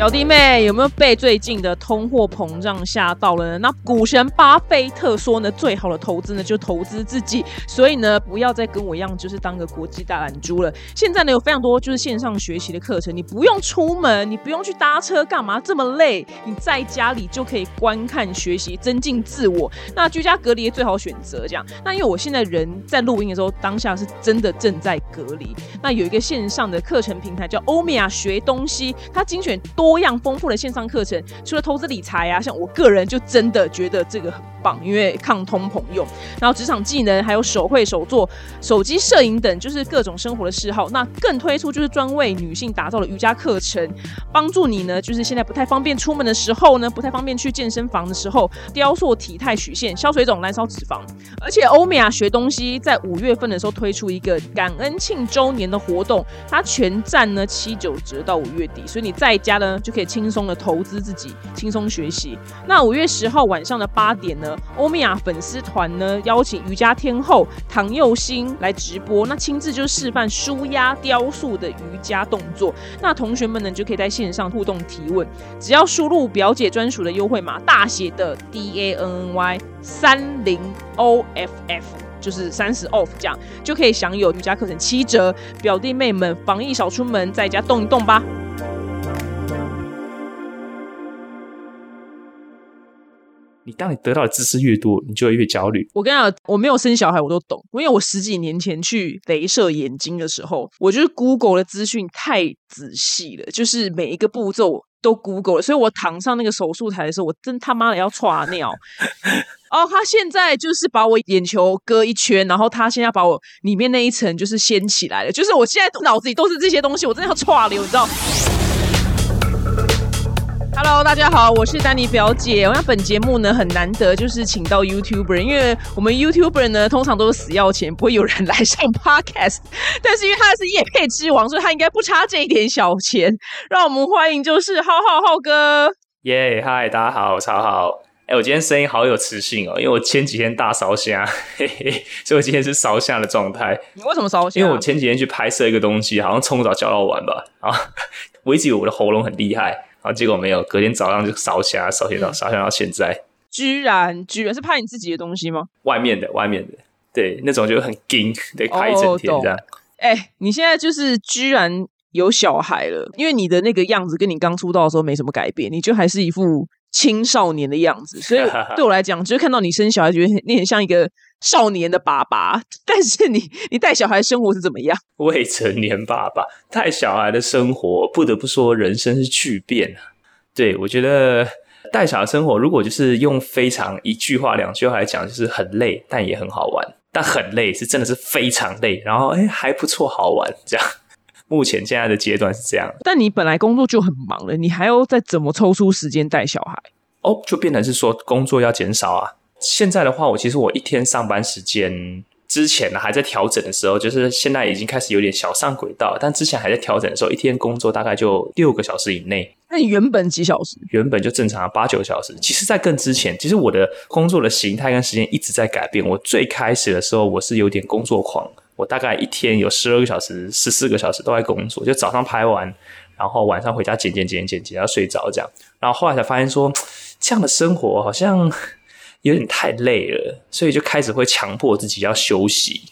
表弟妹有没有被最近的通货膨胀吓到了呢？那股神巴菲特说呢，最好的投资呢就投资自己，所以呢不要再跟我一样，就是当个国际大懒猪了。现在呢有非常多就是线上学习的课程，你不用出门，你不用去搭车，干嘛这么累？你在家里就可以观看学习，增进自我。那居家隔离最好选择这样。那因为我现在人在录音的时候，当下是真的正在隔离。那有一个线上的课程平台叫欧米亚学东西，它精选多。多样丰富的线上课程，除了投资理财啊，像我个人就真的觉得这个很棒，因为抗通膨用。然后职场技能，还有手绘手作、手机摄影等，就是各种生活的嗜好。那更推出就是专为女性打造的瑜伽课程，帮助你呢，就是现在不太方便出门的时候呢，不太方便去健身房的时候，雕塑体态曲线、消水肿、燃烧脂肪。而且欧米亚学东西在五月份的时候推出一个感恩庆周年的活动，它全站呢七九折到五月底，所以你在家呢。就可以轻松的投资自己，轻松学习。那五月十号晚上的八点呢，欧米亚粉丝团呢邀请瑜伽天后唐佑欣来直播，那亲自就示范舒压雕塑的瑜伽动作。那同学们呢就可以在线上互动提问，只要输入表姐专属的优惠码大写的 D A N N Y 三零 O F F，就是三十 off 这样，就可以享有瑜伽课程七折。表弟妹们，防疫少出门，在家动一动吧。当你得到的知识越多，你就会越焦虑。我跟你讲，我没有生小孩，我都懂。因为我十几年前去镭射眼睛的时候，我就是 Google 的资讯太仔细了，就是每一个步骤都 Google 了。所以我躺上那个手术台的时候，我真他妈的要歘尿。哦，他现在就是把我眼球割一圈，然后他现在把我里面那一层就是掀起来了。就是我现在脑子里都是这些东西，我真的要歘流，你知道。Hello，大家好，我是丹尼表姐。那本节目呢很难得，就是请到 YouTuber，因为我们 YouTuber 呢通常都是死要钱，不会有人来上 Podcast。但是因为他是夜配之王，所以他应该不差这一点小钱。让我们欢迎就是浩浩浩哥。耶，嗨，大家好，我超好。哎，我今天声音好有磁性哦，因为我前几天大烧虾，嘿嘿，所以我今天是烧虾的状态。你为什么烧虾？因为我前几天去拍摄一个东西，好像冲澡浇到晚吧。啊，我一直以为我的喉咙很厉害。然后结果没有，隔天早上就烧起来，烧起到烧起来到现在。居然居然是拍你自己的东西吗？外面的，外面的，对，那种就很惊，得拍一整天这样。哎，你现在就是居然有小孩了，因为你的那个样子跟你刚出道的时候没什么改变，你就还是一副。青少年的样子，所以对我来讲，就是看到你生小孩，觉得你很像一个少年的爸爸。但是你，你带小孩生活是怎么样？未成年爸爸带小孩的生活，不得不说，人生是巨变啊。对我觉得带小孩生活，如果就是用非常一句话、两句话来讲，就是很累，但也很好玩。但很累是真的是非常累，然后哎还不错，好玩这样。目前现在的阶段是这样，但你本来工作就很忙了，你还要再怎么抽出时间带小孩？哦，就变成是说工作要减少啊。现在的话，我其实我一天上班时间之前呢还在调整的时候，就是现在已经开始有点小上轨道，但之前还在调整的时候，一天工作大概就六个小时以内。那你原本几小时？原本就正常八九小时。其实，在更之前，其实我的工作的形态跟时间一直在改变。我最开始的时候，我是有点工作狂。我大概一天有十二个小时、十四个小时都在工作，就早上拍完，然后晚上回家剪剪剪剪剪，要睡着这样。然后后来才发现说，这样的生活好像有点太累了，所以就开始会强迫自己要休息。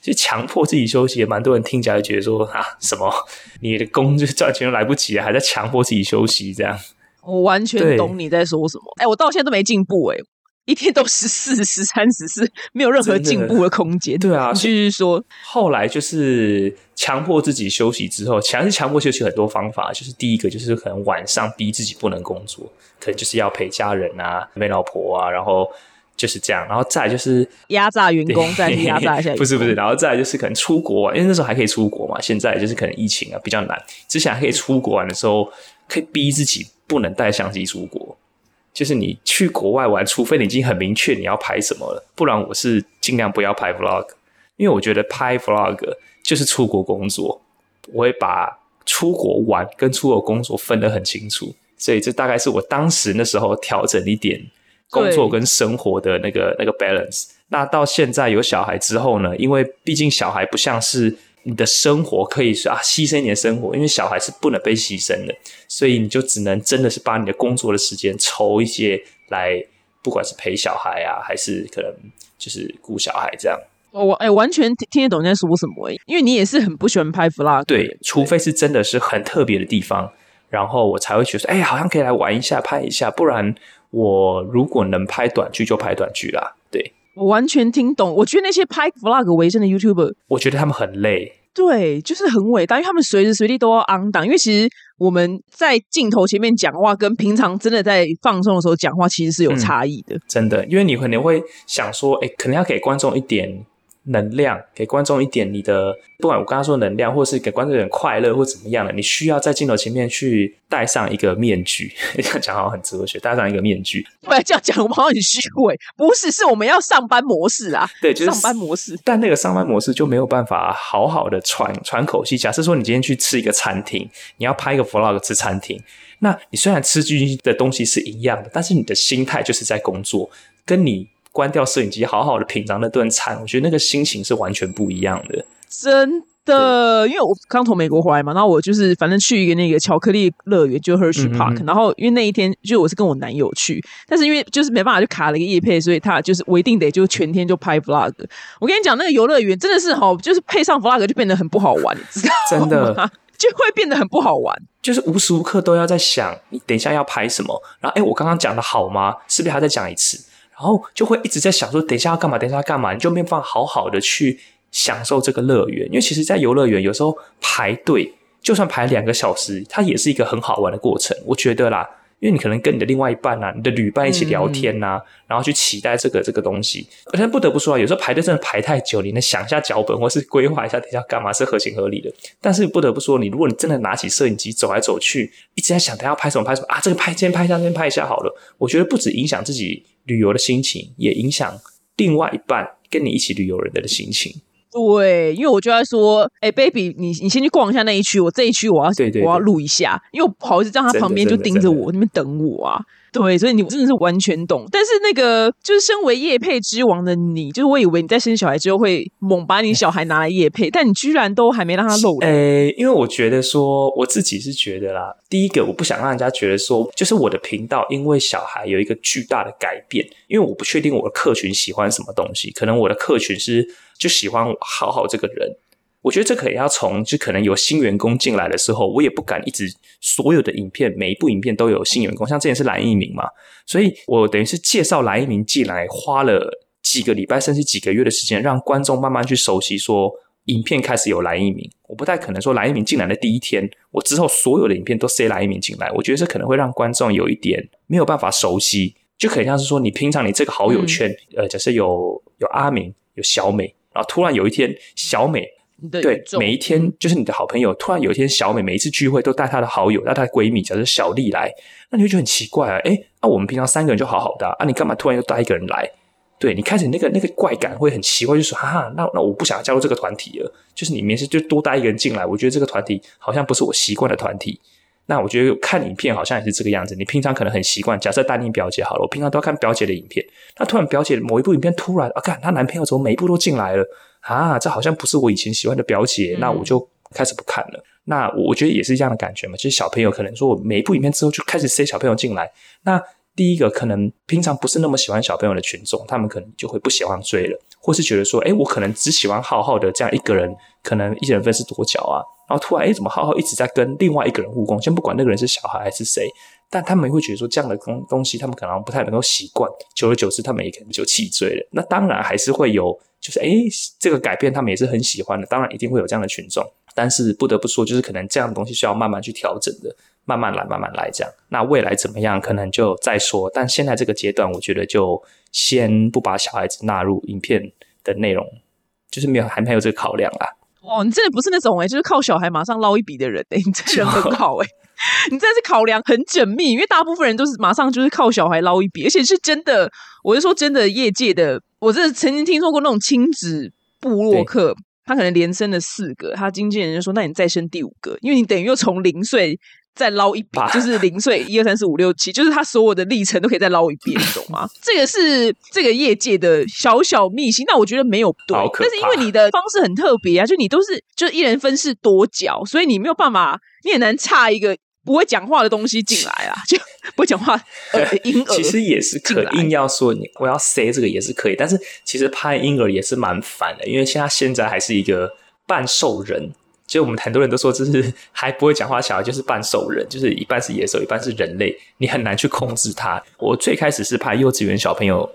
就强迫自己休息，也蛮多人听起来觉得说啊，什么你的工就赚钱都来不及了，还在强迫自己休息这样。我完全懂你在说什么。哎，我到现在都没进步哎。一天都十四、十三、十四，没有任何进步的空间。对啊，就是说。后来就是强迫自己休息之后，强是强迫休息很多方法，就是第一个就是可能晚上逼自己不能工作，可能就是要陪家人啊、陪老婆啊，然后就是这样，然后再就是压榨员工，再压榨一下。不是不是，然后再就是可能出国玩，因为那时候还可以出国嘛。现在就是可能疫情啊比较难，之前还可以出国玩的时候，可以逼自己不能带相机出国。就是你去国外玩，除非你已经很明确你要拍什么了，不然我是尽量不要拍 vlog，因为我觉得拍 vlog 就是出国工作，我会把出国玩跟出国工作分得很清楚，所以这大概是我当时那时候调整一点工作跟生活的那个那个 balance。那到现在有小孩之后呢，因为毕竟小孩不像是你的生活可以说啊，牺牲你的生活，因为小孩是不能被牺牲的，所以你就只能真的是把你的工作的时间抽一些来，不管是陪小孩啊，还是可能就是顾小孩这样。我哎，完全听得懂你在说什么，因为你也是很不喜欢拍 vlog，对，除非是真的是很特别的地方，然后我才会觉得，哎，好像可以来玩一下，拍一下，不然我如果能拍短剧就拍短剧啦。对，我完全听懂。我觉得那些拍 vlog 为生的 YouTuber，我觉得他们很累，对，就是很伟大，因为他们随时随地都要 on 档，因为其实我们在镜头前面讲话，跟平常真的在放松的时候讲话，其实是有差异的。真的，因为你可能会想说，哎，可能要给观众一点。能量给观众一点，你的不管我刚刚说能量，或是给观众一点快乐，或怎么样的，你需要在镜头前面去戴上一个面具。这样讲好像很哲学，戴上一个面具。对，这样讲我们好像很虚伪。不是，是我们要上班模式啊。对，就是上班模式。但那个上班模式就没有办法好好的喘喘口气。假设说你今天去吃一个餐厅，你要拍一个 vlog 吃餐厅，那你虽然吃进去的东西是一样的，但是你的心态就是在工作，跟你。关掉摄影机，好好的品尝那顿餐，我觉得那个心情是完全不一样的。真的，因为我刚从美国回来嘛，然后我就是反正去一个那个巧克力乐园，就 Hershey Park。然后因为那一天就我是跟我男友去，但是因为就是没办法就卡了一个夜配，所以他就是我一定得就全天就拍 vlog。我跟你讲，那个游乐园真的是哈，就是配上 vlog 就变得很不好玩，真的 就会变得很不好玩，就是无时无刻都要在想你等一下要拍什么，然后哎，我刚刚讲的好吗？是不是还要再讲一次？然后就会一直在想说，等一下要干嘛？等一下要干嘛？你就没办法好好的去享受这个乐园。因为其实，在游乐园有时候排队，就算排两个小时，它也是一个很好玩的过程。我觉得啦。因为你可能跟你的另外一半啊，你的旅伴一起聊天呐，然后去期待这个这个东西。而且不得不说啊，有时候排队真的排太久，你能想一下脚本或是规划一下等下干嘛是合情合理的。但是不得不说，你如果你真的拿起摄影机走来走去，一直在想等下拍什么拍什么啊，这个拍今天拍一下，今天拍一下好了。我觉得不止影响自己旅游的心情，也影响另外一半跟你一起旅游人的心情。对，因为我就在说，哎，baby，你你先去逛一下那一区，我这一区我要我要录一下，因为我不好意思让他旁边就盯着我那边等我啊。对，所以你真的是完全懂。但是那个就是身为叶配之王的你，就是我以为你在生小孩之后会猛把你小孩拿来叶配，但你居然都还没让他露。诶，因为我觉得说我自己是觉得啦，第一个我不想让人家觉得说，就是我的频道因为小孩有一个巨大的改变，因为我不确定我的客群喜欢什么东西，可能我的客群是就喜欢好好这个人。我觉得这可能要从就可能有新员工进来的时候，我也不敢一直所有的影片每一部影片都有新员工，像之前是蓝一鸣嘛，所以我等于是介绍蓝一鸣进来，花了几个礼拜甚至几个月的时间，让观众慢慢去熟悉，说影片开始有蓝一鸣，我不太可能说蓝一鸣进来的第一天，我之后所有的影片都塞蓝一鸣进来，我觉得这可能会让观众有一点没有办法熟悉，就可能像是说你平常你这个好友圈，呃，假设有有阿明有小美，然后突然有一天小美。对，每一天就是你的好朋友。突然有一天，小美每一次聚会都带她的好友，带她的闺蜜，假设小丽来，那你会觉得很奇怪啊？哎，那我们平常三个人就好好的啊，你干嘛突然又带一个人来？对你开始那个那个怪感会很奇怪，就说哈哈，那那我不想加入这个团体了。就是你每次就多带一个人进来，我觉得这个团体好像不是我习惯的团体。那我觉得看影片好像也是这个样子。你平常可能很习惯，假设带你表姐好了，我平常都要看表姐的影片。那突然表姐某一部影片突然啊，看她男朋友怎么每一部都进来了。啊，这好像不是我以前喜欢的表姐，那我就开始不看了。那我觉得也是一样的感觉嘛。其实小朋友可能说，我每一部影片之后就开始塞小朋友进来。那第一个可能平常不是那么喜欢小朋友的群众，他们可能就会不喜欢追了，或是觉得说，哎，我可能只喜欢浩浩的这样一个人，可能一人分饰多角啊。然后突然，哎，怎么浩浩一直在跟另外一个人互攻？先不管那个人是小孩还是谁，但他们会觉得说这样的东东西，他们可能不太能够习惯。久而久之，他们也可能就弃追了。那当然还是会有。就是哎，这个改变他们也是很喜欢的。当然一定会有这样的群众，但是不得不说，就是可能这样的东西需要慢慢去调整的，慢慢来，慢慢来这样。那未来怎么样，可能就再说。但现在这个阶段，我觉得就先不把小孩子纳入影片的内容，就是没有还没有这个考量啦。哦，你真的不是那种哎，就是靠小孩马上捞一笔的人哎，你这人很好哎，你真的是考量很缜密，因为大部分人都是马上就是靠小孩捞一笔，而且是真的，我是说真的，业界的。我真的曾经听说过那种亲子部落客，他可能连生了四个，他经纪人就说：“那你再生第五个，因为你等于又从零岁再捞一笔，就是零碎一二三四五六七，就是他所有的历程都可以再捞一遍，你懂吗？这个是这个业界的小小秘辛，那我觉得没有对，但是因为你的方式很特别啊，就你都是就一人分饰多角，所以你没有办法，你很难差一个不会讲话的东西进来啊，就不会讲话婴儿其实也是可硬要说你我要 say 这个也是可以，但是其实拍婴儿也是蛮烦的，因为现在现在还是一个半兽人。就我们很多人都说，这是还不会讲话小孩，就是半兽人，就是一半是野兽，一半是人类，你很难去控制他。我最开始是拍幼稚园小朋友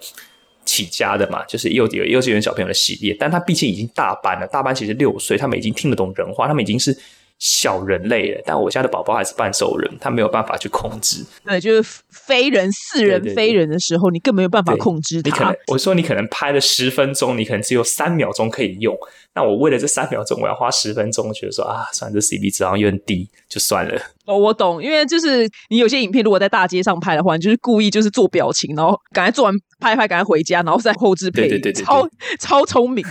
起家的嘛，就是幼幼幼稚园小朋友的系列，但他毕竟已经大班了，大班其实六岁，他们已经听得懂人话，他们已经是。小人类了，但我家的宝宝还是半兽人，他没有办法去控制。对，就是非人似人非人的时候，你更没有办法控制他。你可能我说你可能拍了十分钟，你可能只有三秒钟可以用。那我为了这三秒钟，我要花十分钟，觉得说啊，算这 CP 值好像有点低，就算了。哦，我懂，因为就是你有些影片如果在大街上拍的话，你就是故意就是做表情，然后赶快做完拍拍，赶快回家，然后再后置配，对对对，超超聪明，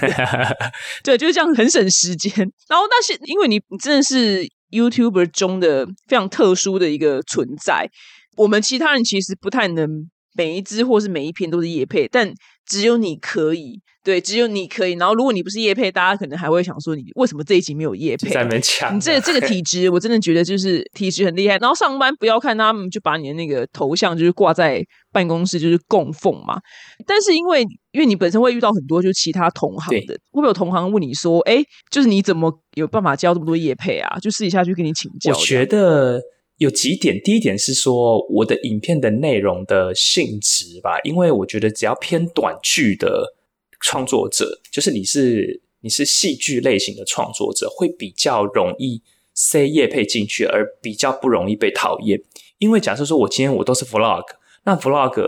对，就是这样很省时间。然后但是因为你你真的是 YouTuber 中的非常特殊的一个存在，我们其他人其实不太能每一支或是每一篇都是叶配，但只有你可以。对，只有你可以。然后，如果你不是叶配，大家可能还会想说，你为什么这一集没有叶配？在那抢。你这这个 体质，我真的觉得就是体质很厉害。然后上班不要看他们，就把你的那个头像就是挂在办公室，就是供奉嘛。但是因为因为你本身会遇到很多就是其他同行的，会不会有同行问你说，哎，就是你怎么有办法教这么多叶配啊？就私底下去跟你请教。我觉得有几点，第一点是说我的影片的内容的性质吧，因为我觉得只要偏短剧的。创作者就是你是你是戏剧类型的创作者，会比较容易塞叶配进去，而比较不容易被讨厌。因为假设说我今天我都是 vlog，那 vlog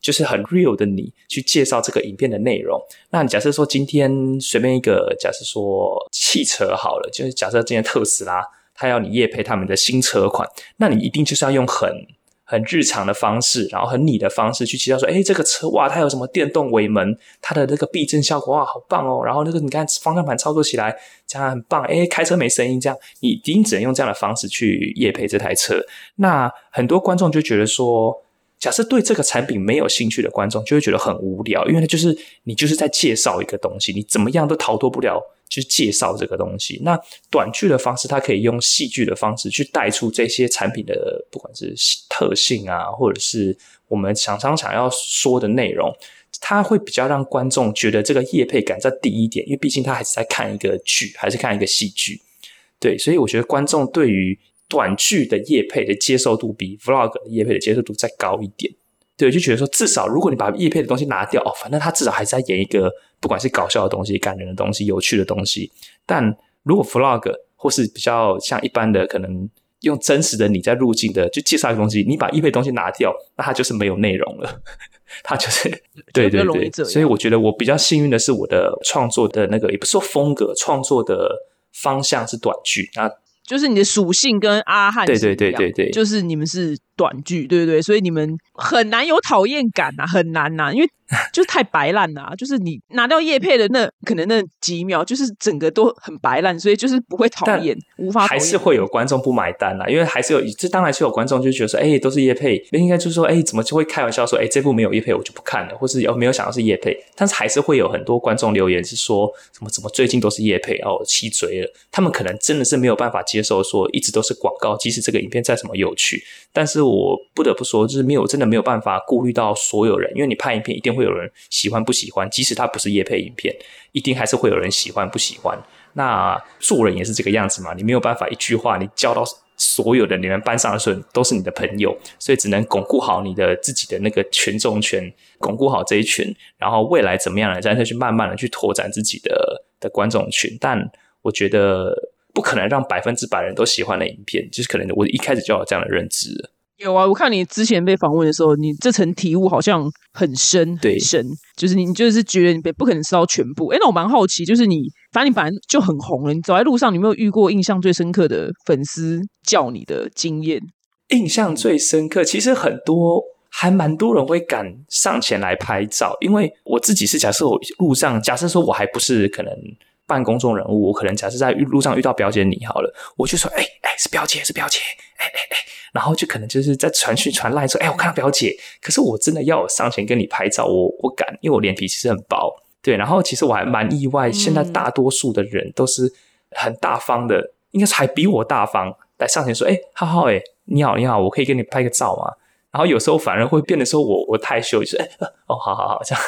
就是很 real 的你去介绍这个影片的内容。那假设说今天随便一个假设说汽车好了，就是假设今天特斯拉他要你叶配他们的新车款，那你一定就是要用很。很日常的方式，然后很你的方式去介绍说，哎，这个车哇，它有什么电动尾门，它的那个避震效果哇，好棒哦。然后那个你看方向盘操作起来这样很棒，哎，开车没声音，这样你一定只能用这样的方式去夜配这台车。那很多观众就觉得说，假设对这个产品没有兴趣的观众，就会觉得很无聊，因为就是你就是在介绍一个东西，你怎么样都逃脱不了。去介绍这个东西，那短剧的方式，它可以用戏剧的方式去带出这些产品的，不管是特性啊，或者是我们常常想要说的内容，它会比较让观众觉得这个业配感在低一点，因为毕竟他还是在看一个剧，还是看一个戏剧。对，所以我觉得观众对于短剧的业配的接受度比 vlog 的业配的接受度再高一点。对，就觉得说，至少如果你把叶配的东西拿掉，哦，反正他至少还是在演一个，不管是搞笑的东西、感人的东西、有趣的东西。但如果 vlog 或是比较像一般的，可能用真实的你在入境的，就介绍一个东西，你把叶配东西拿掉，那它就是没有内容了。它就是对对对，所以我觉得我比较幸运的是，我的创作的那个也不是说风格，创作的方向是短剧啊。就是你的属性跟阿汉对对对对对，就是你们是短剧，对对对，所以你们很难有讨厌感啊，很难呐，因为就是太白烂呐，就是你拿掉叶配的那可能那几秒，就是整个都很白烂，所以就是不会讨厌，无法还是会有观众不买单啦，因为还是有这当然是有观众就觉得说，哎，都是叶配，应该就是说，哎，怎么就会开玩笑说，哎，这部没有叶配我就不看了，或是有没有想到是叶配，但是还是会有很多观众留言是说，怎么怎么最近都是叶配哦，气嘴了，他们可能真的是没有办法接受说一直。都是广告，即使这个影片再怎么有趣，但是我不得不说，就是没有真的没有办法顾虑到所有人，因为你拍影片一定会有人喜欢不喜欢，即使它不是叶配影片，一定还是会有人喜欢不喜欢。那做人也是这个样子嘛，你没有办法一句话你教到所有的你们班上的人都是你的朋友，所以只能巩固好你的自己的那个群众圈，巩固好这一群，然后未来怎么样呢？再去慢慢的去拓展自己的的观众群。但我觉得。不可能让百分之百人都喜欢的影片，就是可能我一开始就有这样的认知。有啊，我看你之前被访问的时候，你这层体悟好像很深，对，深，就是你就是觉得你不可能知道全部。哎，那我蛮好奇，就是你反正你本来就很红了，你走在路上，你有没有遇过印象最深刻的粉丝叫你的经验？印象最深刻，其实很多，还蛮多人会敢上前来拍照，因为我自己是假设我路上，假设说我还不是可能。办公众人物，我可能假设在路上遇到表姐你好了，我就说，哎哎，是表姐，是表姐，哎哎哎，然后就可能就是在传讯传赖说，哎，我看到表姐，可是我真的要上前跟你拍照，我我敢，因为我脸皮其实很薄，对，然后其实我还蛮意外，现在大多数的人都是很大方的，应该是还比我大方，来上前说，哎，浩浩，哎，你好，你好，我可以跟你拍个照吗？然后有时候反而会变得说我我太羞，就是哎哦好好好这样，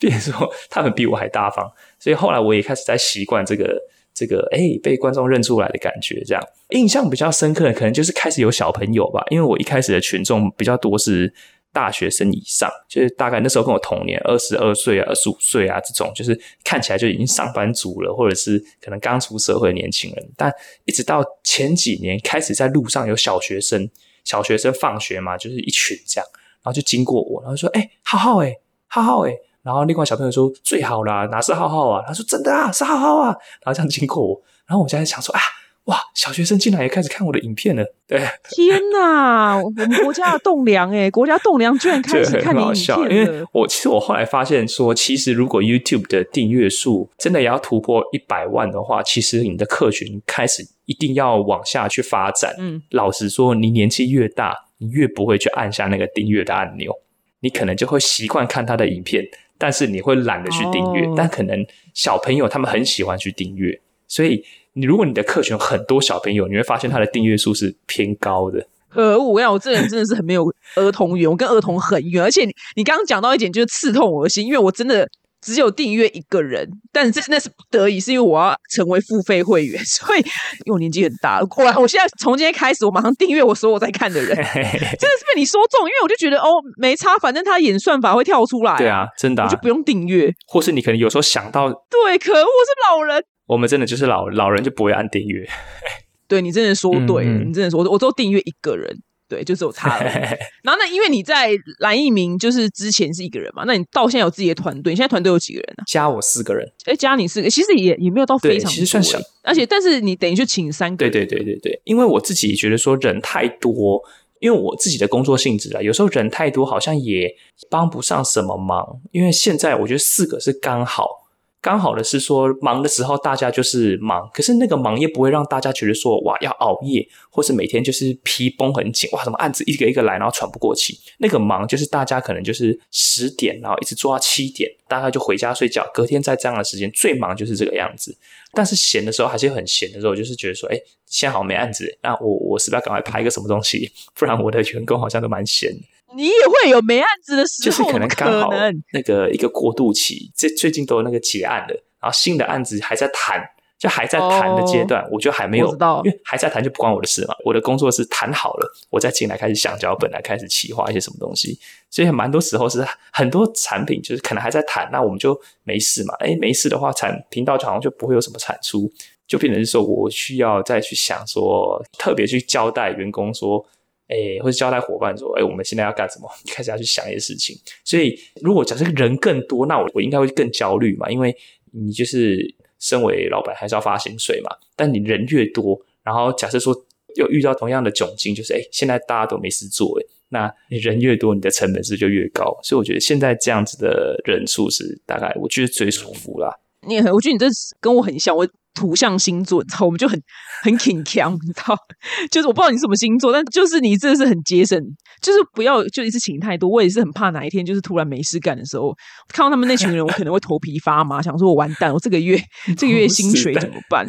变成说他们比我还大方，所以后来我也开始在习惯这个这个哎被观众认出来的感觉，这样印象比较深刻的可能就是开始有小朋友吧，因为我一开始的群众比较多是大学生以上，就是大概那时候跟我同年二十二岁啊二十五岁啊这种，就是看起来就已经上班族了，或者是可能刚出社会的年轻人，但一直到前几年开始在路上有小学生。小学生放学嘛，就是一群这样，然后就经过我，然后说：“哎，浩浩哎，浩浩哎。”然后另外小朋友说：“最好啦，哪是浩浩啊？”他说：“真的啊，是浩浩啊。”然后这样经过我，然后我现在想说：“啊，哇，小学生竟然也开始看我的影片了。”对，天哪，我们国家的栋梁哎，国家栋梁居然开始看你影片因为我其实我后来发现说，其实如果 YouTube 的订阅数真的也要突破一百万的话，其实你的客群开始。一定要往下去发展。嗯，老实说，你年纪越大，你越不会去按下那个订阅的按钮，你可能就会习惯看他的影片，但是你会懒得去订阅。但可能小朋友他们很喜欢去订阅，所以你如果你的客群很多小朋友，你会发现他的订阅数是偏高的。呃，我讲我这人真的是很没有儿童缘，我跟儿童很远，而且你你刚刚讲到一点就是刺痛我的心，因为我真的。只有订阅一个人，但这那是不得已，是因为我要成为付费会员，所以因为我年纪很大了。过来，我现在从今天开始，我马上订阅我所有在看的人，真的是被你说中，因为我就觉得哦，没差，反正他演算法会跳出来，对啊，真的，我就不用订阅，或是你可能有时候想到，对，可恶，是老人，我们真的就是老老人就不会按订阅，对你真的说对，你真的说，我都订阅一个人。对，就只有他了。然后那因为你在蓝一鸣就是之前是一个人嘛，那你到现在有自己的团队，你现在团队有几个人呢？加我四个人。哎，加你四个，其实也也没有到非常，其实算小。而且，但是你等于就请三个。对对对对对，因为我自己觉得说人太多，因为我自己的工作性质啊，有时候人太多好像也帮不上什么忙。因为现在我觉得四个是刚好。刚好的是说，忙的时候大家就是忙，可是那个忙也不会让大家觉得说哇要熬夜，或是每天就是皮绷很紧，哇什么案子一个一个来，然后喘不过气。那个忙就是大家可能就是十点，然后一直做到七点，大概就回家睡觉，隔天在这样的时间最忙就是这个样子。但是闲的时候还是很闲的时候，就是觉得说，哎，现在好像没案子，那我我是不是要赶快拍一个什么东西？不然我的员工好像都蛮闲。你也会有没案子的时候，就是可能刚好那个一个过渡期，这最近都有那个结案了，然后新的案子还在谈，就还在谈的阶段，我就还没有，因为还在谈就不关我的事嘛。我的工作是谈好了，我再进来开始想脚本来开始企划一些什么东西，所以蛮多时候是很多产品就是可能还在谈，那我们就没事嘛。哎，没事的话，产频道好像就不会有什么产出，就变成是说我需要再去想说，特别去交代员工说。哎，或者交代伙伴说，哎，我们现在要干什么？开始要去想一些事情。所以，如果假设人更多，那我我应该会更焦虑嘛？因为你就是身为老板，还是要发薪水嘛。但你人越多，然后假设说又遇到同样的窘境，就是哎，现在大家都没事做，哎，那你人越多，你的成本是就越高。所以我觉得现在这样子的人数是大概，我觉得最舒服啦。你很，我觉得你这跟我很像，我。土象星座，你知道，我们就很很挺强，你知道，就是我不知道你什么星座，但就是你真的是很节省，就是不要就一次请太多。我也是很怕哪一天就是突然没事干的时候，看到他们那群人，我可能会头皮发麻，想说我完蛋，我这个月这个月薪水 怎么办？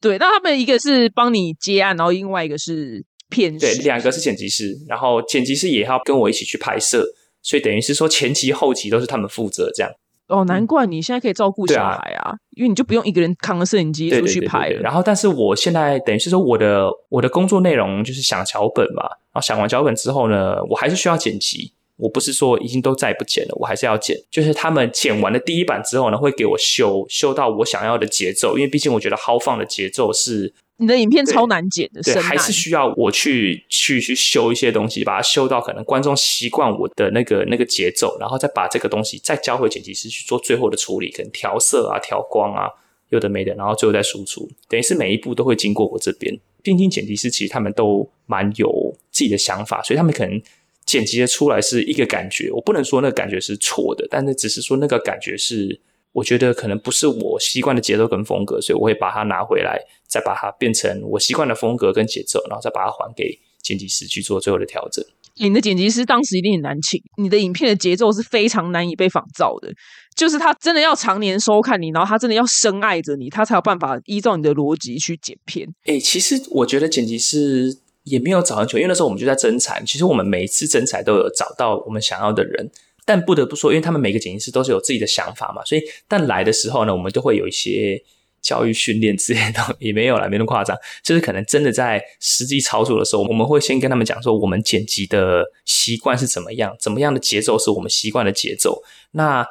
对，那他们一个是帮你接案，然后另外一个是骗，对，两个是剪辑师，然后剪辑师也要跟我一起去拍摄，所以等于是说前期后期都是他们负责这样。哦，难怪你现在可以照顾小孩啊，因为你就不用一个人扛着摄影机出去拍了。然后，但是我现在等于是说，我的我的工作内容就是想脚本嘛。然后想完脚本之后呢，我还是需要剪辑。我不是说已经都再不剪了，我还是要剪。就是他们剪完了第一版之后呢，会给我修修到我想要的节奏，因为毕竟我觉得豪放的节奏是。你的影片超难剪的，对，还是需要我去去去修一些东西，把它修到可能观众习惯我的那个那个节奏，然后再把这个东西再交回剪辑师去做最后的处理，可能调色啊、调光啊，有的没的，然后最后再输出，等于是每一步都会经过我这边。并且剪辑师其实他们都蛮有自己的想法，所以他们可能剪辑的出来是一个感觉，我不能说那个感觉是错的，但是只是说那个感觉是。我觉得可能不是我习惯的节奏跟风格，所以我会把它拿回来，再把它变成我习惯的风格跟节奏，然后再把它还给剪辑师去做最后的调整。你的剪辑师当时一定很难请，你的影片的节奏是非常难以被仿造的。就是他真的要常年收看你，然后他真的要深爱着你，他才有办法依照你的逻辑去剪片。哎，其实我觉得剪辑师也没有找很久，因为那时候我们就在征才。其实我们每一次征才都有找到我们想要的人，但不得不说，因为他们每个剪辑师都是有自己的想法嘛，所以但来的时候呢，我们都会有一些。教育训练之类的也没有了，没那么夸张。就是可能真的在实际操作的时候，我们会先跟他们讲说，我们剪辑的习惯是怎么样，怎么样的节奏是我们习惯的节奏。那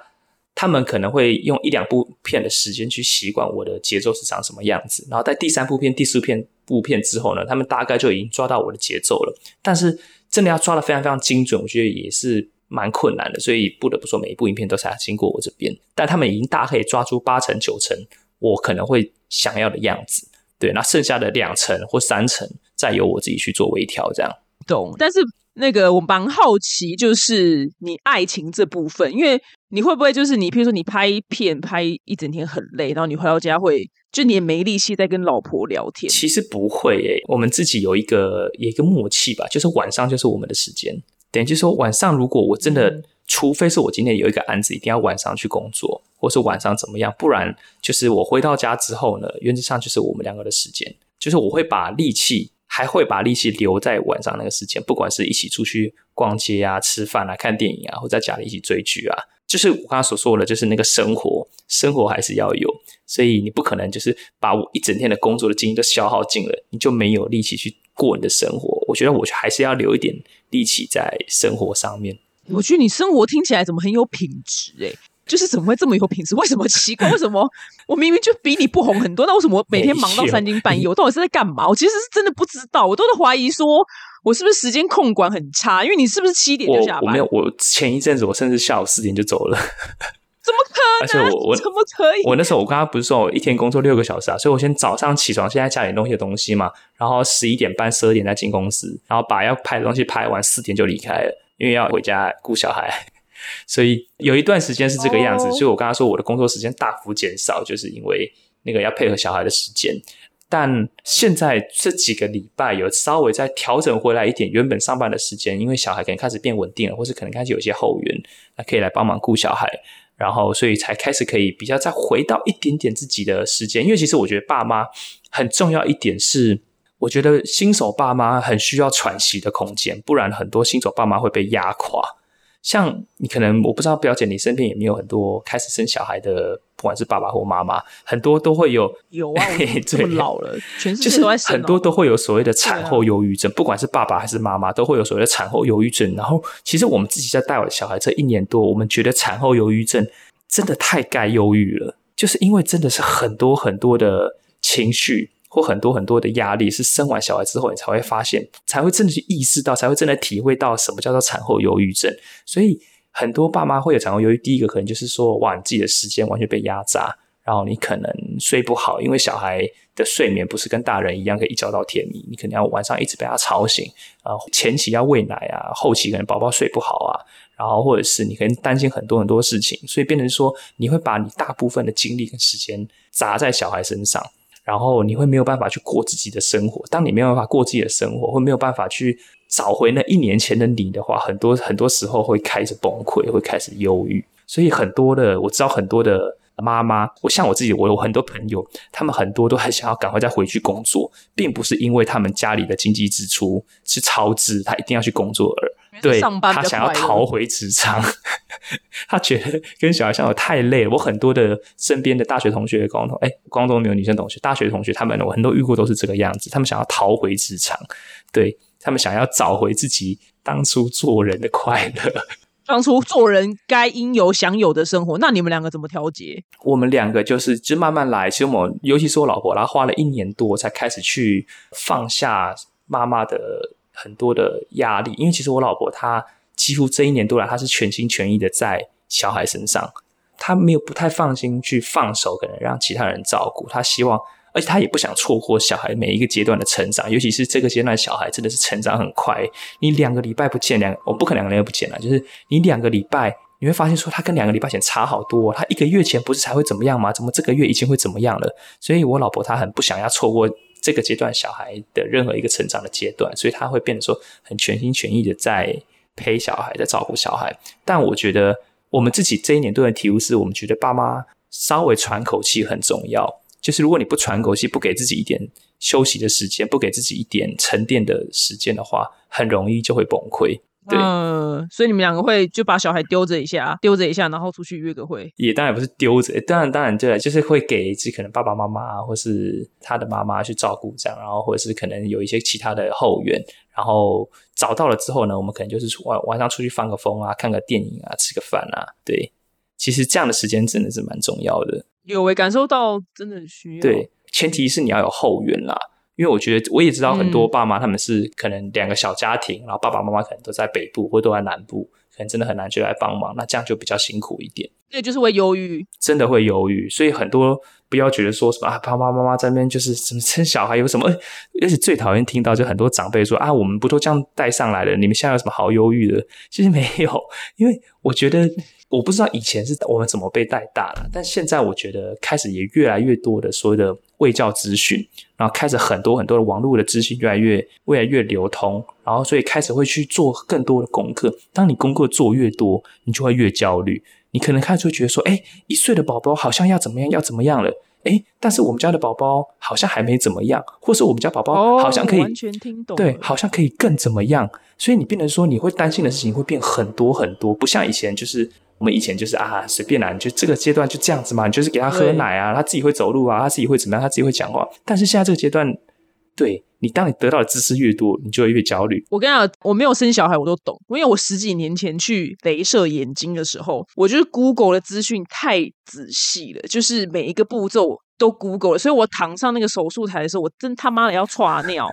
他们可能会用一两部片的时间去习惯我的节奏是长什么样子。然后在第三部片、第四片部片之后呢，他们大概就已经抓到我的节奏了。但是真的要抓的非常非常精准，我觉得也是蛮困难的。所以不得不说，每一部影片都是要经过我这边。但他们已经大可以抓出八成九成。我可能会想要的样子，对，那剩下的两成或三成，再由我自己去做微调，这样懂。但是那个我蛮好奇，就是你爱情这部分，因为你会不会就是你，譬如说你拍片拍一整天很累，然后你回到家会就你也没力气再跟老婆聊天？其实不会诶，我们自己有一个有一个默契吧，就是晚上就是我们的时间，等于就是说晚上如果我真的。除非是我今天有一个案子，一定要晚上去工作，或是晚上怎么样，不然就是我回到家之后呢，原则上就是我们两个的时间，就是我会把力气，还会把力气留在晚上那个时间，不管是一起出去逛街啊、吃饭啊、看电影啊，或在家里一起追剧啊，就是我刚刚所说的，就是那个生活，生活还是要有，所以你不可能就是把我一整天的工作的精力都消耗尽了，你就没有力气去过你的生活。我觉得我还是要留一点力气在生活上面。我觉得你生活听起来怎么很有品质哎？就是怎么会这么有品质？为什么奇怪？为什么我明明就比你不红很多？那为什么我每天忙到三更半夜？我到底是在干嘛？我其实是真的不知道，我都在怀疑说我是不是时间控管很差？因为你是不是七点就下班？我没有，我前一阵子我甚至下午四点就走了。怎么可 能？而且我我怎么可以？我那时候我刚刚不是说我一天工作六个小时啊？所以我先早上起床，先在家里弄些东西嘛，然后十一点半、十二点再进公司，然后把要拍的东西拍完，四点就离开了。因为要回家顾小孩，所以有一段时间是这个样子。所以我刚刚说我的工作时间大幅减少，就是因为那个要配合小孩的时间。但现在这几个礼拜有稍微再调整回来一点，原本上班的时间，因为小孩可能开始变稳定了，或是可能开始有些后援，那可以来帮忙顾小孩，然后所以才开始可以比较再回到一点点自己的时间。因为其实我觉得爸妈很重要一点是。我觉得新手爸妈很需要喘息的空间，不然很多新手爸妈会被压垮。像你可能我不知道表姐，你身边有没有很多开始生小孩的，不管是爸爸或妈妈，很多都会有有啊，这么老了，全世界都在生，很多都会有所谓的产后忧郁症，不管是爸爸还是妈妈，都会有所谓的产后忧郁症。然后，其实我们自己在带我的小孩这一年多，我们觉得产后忧郁症真的太该忧郁了，就是因为真的是很多很多的情绪。或很多很多的压力，是生完小孩之后你才会发现，才会真的去意识到，才会真的体会到什么叫做产后忧郁症。所以很多爸妈会有产后忧郁，第一个可能就是说，哇，你自己的时间完全被压榨，然后你可能睡不好，因为小孩的睡眠不是跟大人一样可以一觉到天明，你可能要晚上一直被他吵醒啊，前期要喂奶啊，后期可能宝宝睡不好啊，然后或者是你可能担心很多很多事情，所以变成说，你会把你大部分的精力跟时间砸在小孩身上。然后你会没有办法去过自己的生活。当你没有办法过自己的生活，或没有办法去找回那一年前的你的话，很多很多时候会开始崩溃，会开始忧郁。所以很多的我知道很多的妈妈，我像我自己，我有很多朋友，他们很多都很想要赶快再回去工作，并不是因为他们家里的经济支出是超支，他一定要去工作而。对他想要逃回职场，他觉得跟小孩相处太累。我很多的身边的大学同学、高中哎，高中没有女生同学，大学同学他们我很多遇过都是这个样子。他们想要逃回职场，对他们想要找回自己当初做人的快乐，当初做人该应有享有的生活。那你们两个怎么调节？我们两个就是就慢慢来。其实我尤其是我老婆，她花了一年多才开始去放下妈妈的。很多的压力，因为其实我老婆她几乎这一年多来，她是全心全意的在小孩身上，她没有不太放心去放手，可能让其他人照顾。她希望，而且她也不想错过小孩每一个阶段的成长，尤其是这个阶段小孩真的是成长很快。你两个礼拜不见两，我不可能两个礼拜不见了，就是你两个礼拜你会发现说他跟两个礼拜前差好多、哦，他一个月前不是才会怎么样吗？怎么这个月已经会怎么样了？所以我老婆她很不想要错过这个阶段小孩的任何一个成长的阶段，所以他会变得说很全心全意的在陪小孩，在照顾小孩。但我觉得我们自己这一年对的体悟是，我们觉得爸妈稍微喘口气很重要。就是如果你不喘口气，不给自己一点休息的时间，不给自己一点沉淀的时间的话，很容易就会崩溃。对，嗯，所以你们两个会就把小孩丢着一下，丢着一下，然后出去约个会。也当然不是丢着，当然当然对，就是会给一只可能爸爸妈妈或是他的妈妈去照顾这样，然后或者是可能有一些其他的后援，然后找到了之后呢，我们可能就是晚晚上出去放个风啊，看个电影啊，吃个饭啊，对，其实这样的时间真的是蛮重要的。有诶，感受到真的需要。对，前提是你要有后援啦。因为我觉得我也知道很多爸妈他们是可能两个小家庭，然后爸爸妈妈可能都在北部或都在南部，可能真的很难就来帮忙，那这样就比较辛苦一点。对，就是会犹豫，真的会犹豫。所以很多不要觉得说什么啊，爸爸妈妈在那边就是什么生小孩有什么，而且最讨厌听到就很多长辈说啊，我们不都这样带上来的，你们现在有什么好忧郁的？其实没有，因为我觉得。我不知道以前是我们怎么被带大了，但现在我觉得开始也越来越多的所谓的卫教资讯，然后开始很多很多的网络的资讯越来越越来越流通，然后所以开始会去做更多的功课。当你功课做越多，你就会越焦虑。你可能开始会觉得说，哎，一岁的宝宝好像要怎么样要怎么样了，哎，但是我们家的宝宝好像还没怎么样，或是我们家宝宝好像可以完全听懂，对，好像可以更怎么样。所以你变成说，你会担心的事情会变很多很多，不像以前就是。我们以前就是啊，随便啦，你就这个阶段就这样子嘛，你就是给他喝奶啊，他自己会走路啊，他自己会怎么样，他自己会讲话。但是现在这个阶段，对你，当你得到的知识越多，你就会越焦虑。我跟你讲，我没有生小孩，我都懂，因为我十几年前去镭射眼睛的时候，我就是 Google 的资讯太仔细了，就是每一个步骤都 Google 了，所以我躺上那个手术台的时候，我真他妈的要 岔尿。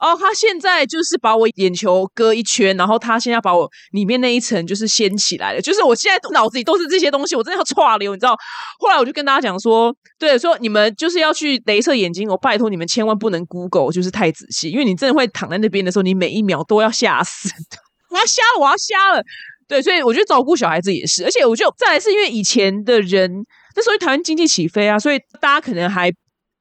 哦，他现在就是把我眼球割一圈，然后他现在把我里面那一层就是掀起来了，就是我现在脑子里都是这些东西，我真的要串流，你知道？后来我就跟大家讲说，对，说你们就是要去镭射眼睛，我拜托你们千万不能 Google，就是太仔细，因为你真的会躺在那边的时候，你每一秒都要吓死，我要瞎了，我要瞎了。对，所以我觉得照顾小孩子也是，而且我就再来是因为以前的人那时候台湾经济起飞啊，所以大家可能还。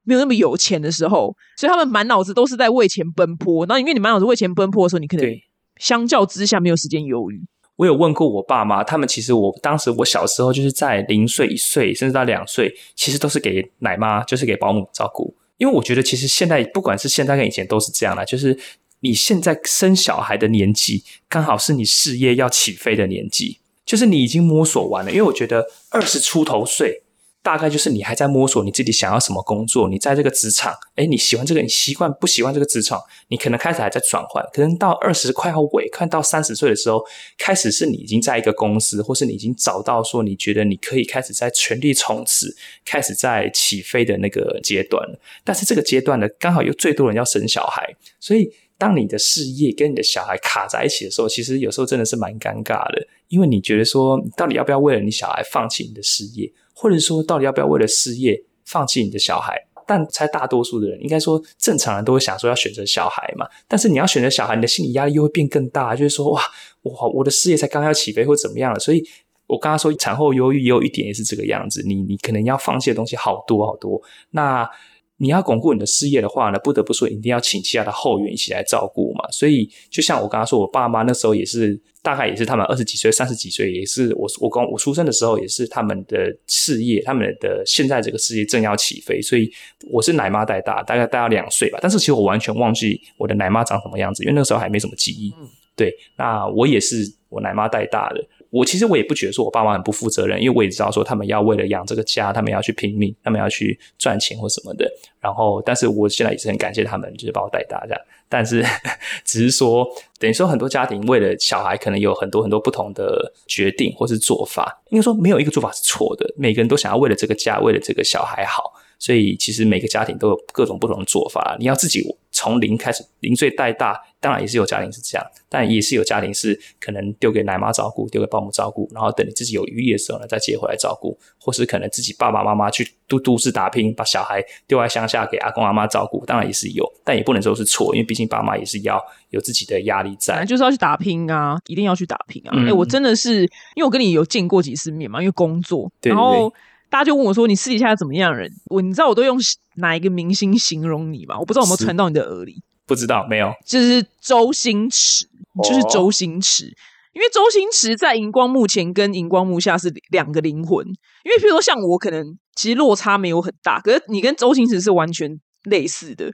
没有那么有钱的时候，所以他们满脑子都是在为钱奔波。然后，因为你满脑子为钱奔波的时候，你可能相较之下没有时间犹豫。我有问过我爸妈，他们其实我当时我小时候就是在零岁、一岁，甚至到两岁，其实都是给奶妈，就是给保姆照顾。因为我觉得，其实现在不管是现在跟以前都是这样的，就是你现在生小孩的年纪，刚好是你事业要起飞的年纪，就是你已经摸索完了。因为我觉得二十出头岁。大概就是你还在摸索你自己想要什么工作，你在这个职场，哎，你喜欢这个，你习惯不喜欢这个职场，你可能开始还在转换，可能到二十快要尾，看到三十岁的时候，开始是你已经在一个公司，或是你已经找到说你觉得你可以开始在全力冲刺，开始在起飞的那个阶段了。但是这个阶段呢，刚好有最多人要生小孩，所以当你的事业跟你的小孩卡在一起的时候，其实有时候真的是蛮尴尬的，因为你觉得说，到底要不要为了你小孩放弃你的事业？或者说，到底要不要为了事业放弃你的小孩？但猜大多数的人，应该说正常人都会想说要选择小孩嘛。但是你要选择小孩，你的心理压力又会变更大，就是说哇，我我的事业才刚要起飞或怎么样了。所以我刚刚说产后忧郁也有一点也是这个样子，你你可能要放弃的东西好多好多。那你要巩固你的事业的话呢，不得不说一定要请其他的后援一起来照顾嘛。所以就像我刚刚说，我爸妈那时候也是。大概也是他们二十几岁、三十几岁，也是我我刚我出生的时候，也是他们的事业，他们的现在这个事业正要起飞，所以我是奶妈带大，大概大概两岁吧。但是其实我完全忘记我的奶妈长什么样子，因为那个时候还没什么记忆。对，那我也是我奶妈带大的。我其实我也不觉得说我爸妈很不负责任，因为我也知道说他们要为了养这个家，他们要去拼命，他们要去赚钱或什么的。然后，但是我现在也是很感谢他们，就是把我带大这样。但是，只是说，等于说很多家庭为了小孩，可能有很多很多不同的决定或是做法。应该说，没有一个做法是错的。每个人都想要为了这个家，为了这个小孩好，所以其实每个家庭都有各种不同的做法。你要自己从零开始，零岁带大，当然也是有家庭是这样，但也是有家庭是可能丢给奶妈照顾，丢给保姆照顾，然后等你自己有余力的时候呢，再接回来照顾，或是可能自己爸爸妈妈去都都市打拼，把小孩丢在乡下给阿公阿妈照顾，当然也是有，但也不能说是错，因为毕竟爸妈也是要有自己的压力在，就是要去打拼啊，一定要去打拼啊！哎，我真的是因为我跟你有见过几次面嘛，因为工作，然后。大家就问我说：“你私底下怎么样人？”我你知道我都用哪一个明星形容你吗？我不知道有没有传到你的耳里。不知道，没有。就是周星驰，就是周星驰。因为周星驰在荧光幕前跟荧光幕下是两个灵魂。因为譬如说像我，可能其实落差没有很大，可是你跟周星驰是完全类似的。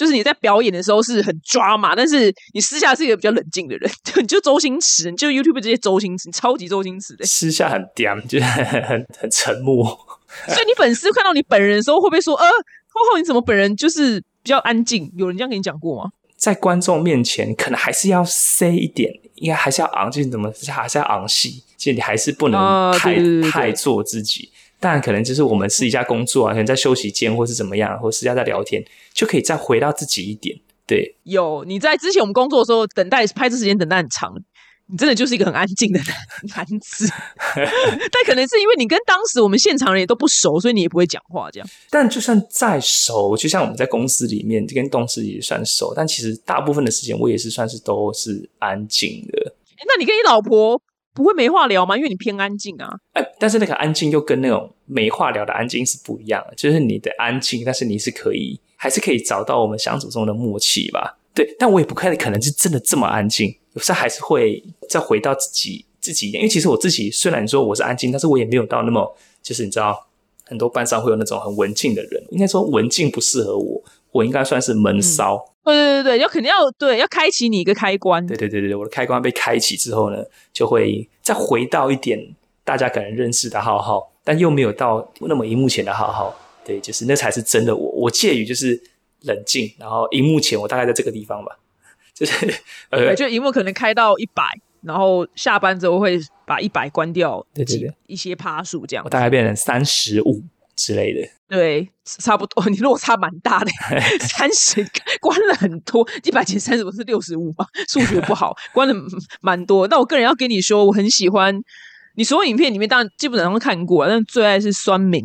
就是你在表演的时候是很抓嘛，但是你私下是一个比较冷静的人。就你就周星驰，你就 YouTube 这些周星驰，超级周星驰的。私下很嗲，就是 很很很沉默。所以你粉丝看到你本人的时候，会不会说：“呃，浩浩你怎么本人就是比较安静？”有人这样跟你讲过吗？在观众面前，可能还是要 say 一点，应该还是要昂，就是怎么还是要昂戏，其实你还是不能太太做自己。但可能就是我们私下工作啊，可能在休息间或是怎么样，或私下在聊天，就可以再回到自己一点。对，有你在之前我们工作的时候，等待拍摄时间等待很长，你真的就是一个很安静的男子。但可能是因为你跟当时我们现场人也都不熟，所以你也不会讲话这样。但就算再熟，就像我们在公司里面跟同事也算熟，但其实大部分的时间我也是算是都是安静的。那你跟你老婆？不会没话聊吗？因为你偏安静啊。哎，但是那个安静又跟那种没话聊的安静是不一样的。就是你的安静，但是你是可以，还是可以找到我们相处中的默契吧？对，但我也不看可能是真的这么安静，有时候还是会再回到自己自己一点。因为其实我自己虽然说我是安静，但是我也没有到那么就是你知道，很多班上会有那种很文静的人。应该说文静不适合我，我应该算是闷骚。对对对对，要肯定要对，要开启你一个开关。对对对对，我的开关被开启之后呢，就会再回到一点大家可能认识的浩浩，但又没有到那么荧幕前的浩浩。对，就是那才是真的我。我介于就是冷静，然后荧幕前我大概在这个地方吧，就是呃，就荧幕可能开到一百，然后下班之后会把一百关掉，对对对，一些趴数这样，我大概变成三十五。之类的，对，差不多。你落差蛮大的，三十关了很多，一百减三十不是六十五吗？数学不好，关了蛮多。那我个人要跟你说，我很喜欢你所有影片里面，当然基本上都看过，但最爱是酸民，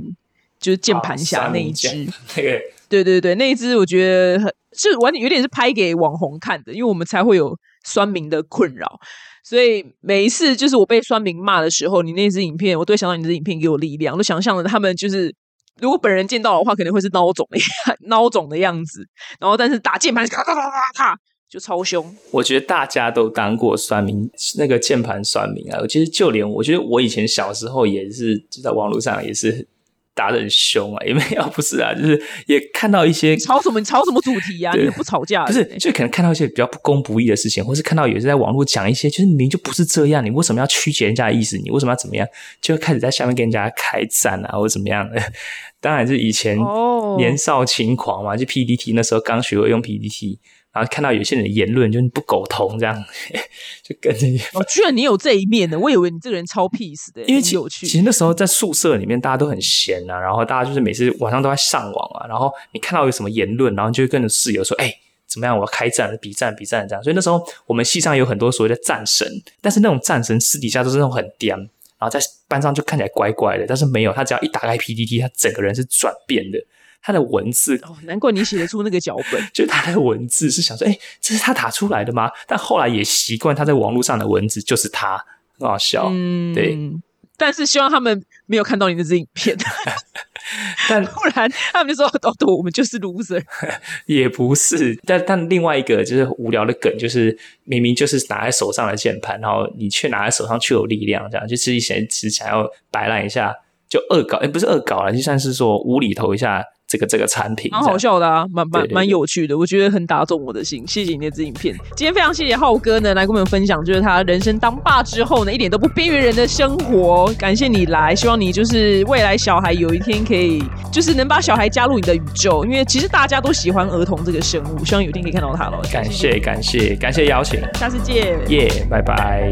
就是键盘侠那一只。对对对对，那一只我觉得很是完全有点是拍给网红看的，因为我们才会有酸民的困扰。所以每一次就是我被酸民骂的时候，你那支影片，我都想到你的影片给我力量，都想象了他们就是。如果本人见到的话，肯定会是孬种的 孬种的样子。然后，但是打键盘咔咔咔咔咔就超凶。我觉得大家都当过算命，那个键盘算命啊。其实就连我觉得我以前小时候也是，就在网络上也是。打得很凶啊，也没有 不是啊，就是也看到一些吵什么吵什么主题呀？你不吵架，不是就可能看到一些比较不公不义的事情，或是看到有些在网络讲一些，就是明明就不是这样，你为什么要曲解人家的意思？你为什么要怎么样？就开始在下面跟人家开战啊，或者怎么样的？当然是以前年少轻狂嘛，就 PPT 那时候刚学会用 PPT。然后看到有些人的言论，就是不苟同这样，就跟着你。哦，居然你有这一面呢！我以为你这个人超 peace 的，因为有趣。其实那时候在宿舍里面，大家都很闲啊，然后大家就是每次晚上都在上网啊。然后你看到有什么言论，然后就会跟着室友说：“哎，怎么样？我要开战，比战，比战这样。”所以那时候我们系上有很多所谓的战神，但是那种战神私底下都是那种很颠，然后在班上就看起来乖乖的，但是没有他，只要一打开 PPT，他整个人是转变的。他的文字哦，难怪你写得出那个脚本。就他的文字是想说，哎，这是他打出来的吗？但后来也习惯他在网络上的文字就是他，很好笑。嗯，对。但是希望他们没有看到你的这影片 但不然他们就说：“哦，我们就是 loser。”也不是，但但另外一个就是无聊的梗，就是明明就是拿在手上的键盘，然后你却拿在手上却有力量，这样就是想只想要摆烂一下，就恶搞，哎，不是恶搞了，就算是说无厘头一下。这个这个产品蛮好笑的啊，蛮蛮蛮有趣的，我觉得很打中我的心。谢谢你那支影片，今天非常谢谢浩哥呢，来跟我们分享，就是他人生当爸之后呢，一点都不边缘人的生活。感谢你来，希望你就是未来小孩有一天可以，就是能把小孩加入你的宇宙，因为其实大家都喜欢儿童这个生物，希望有一天可以看到他了。感谢感谢感谢邀请，下次见，耶，拜拜。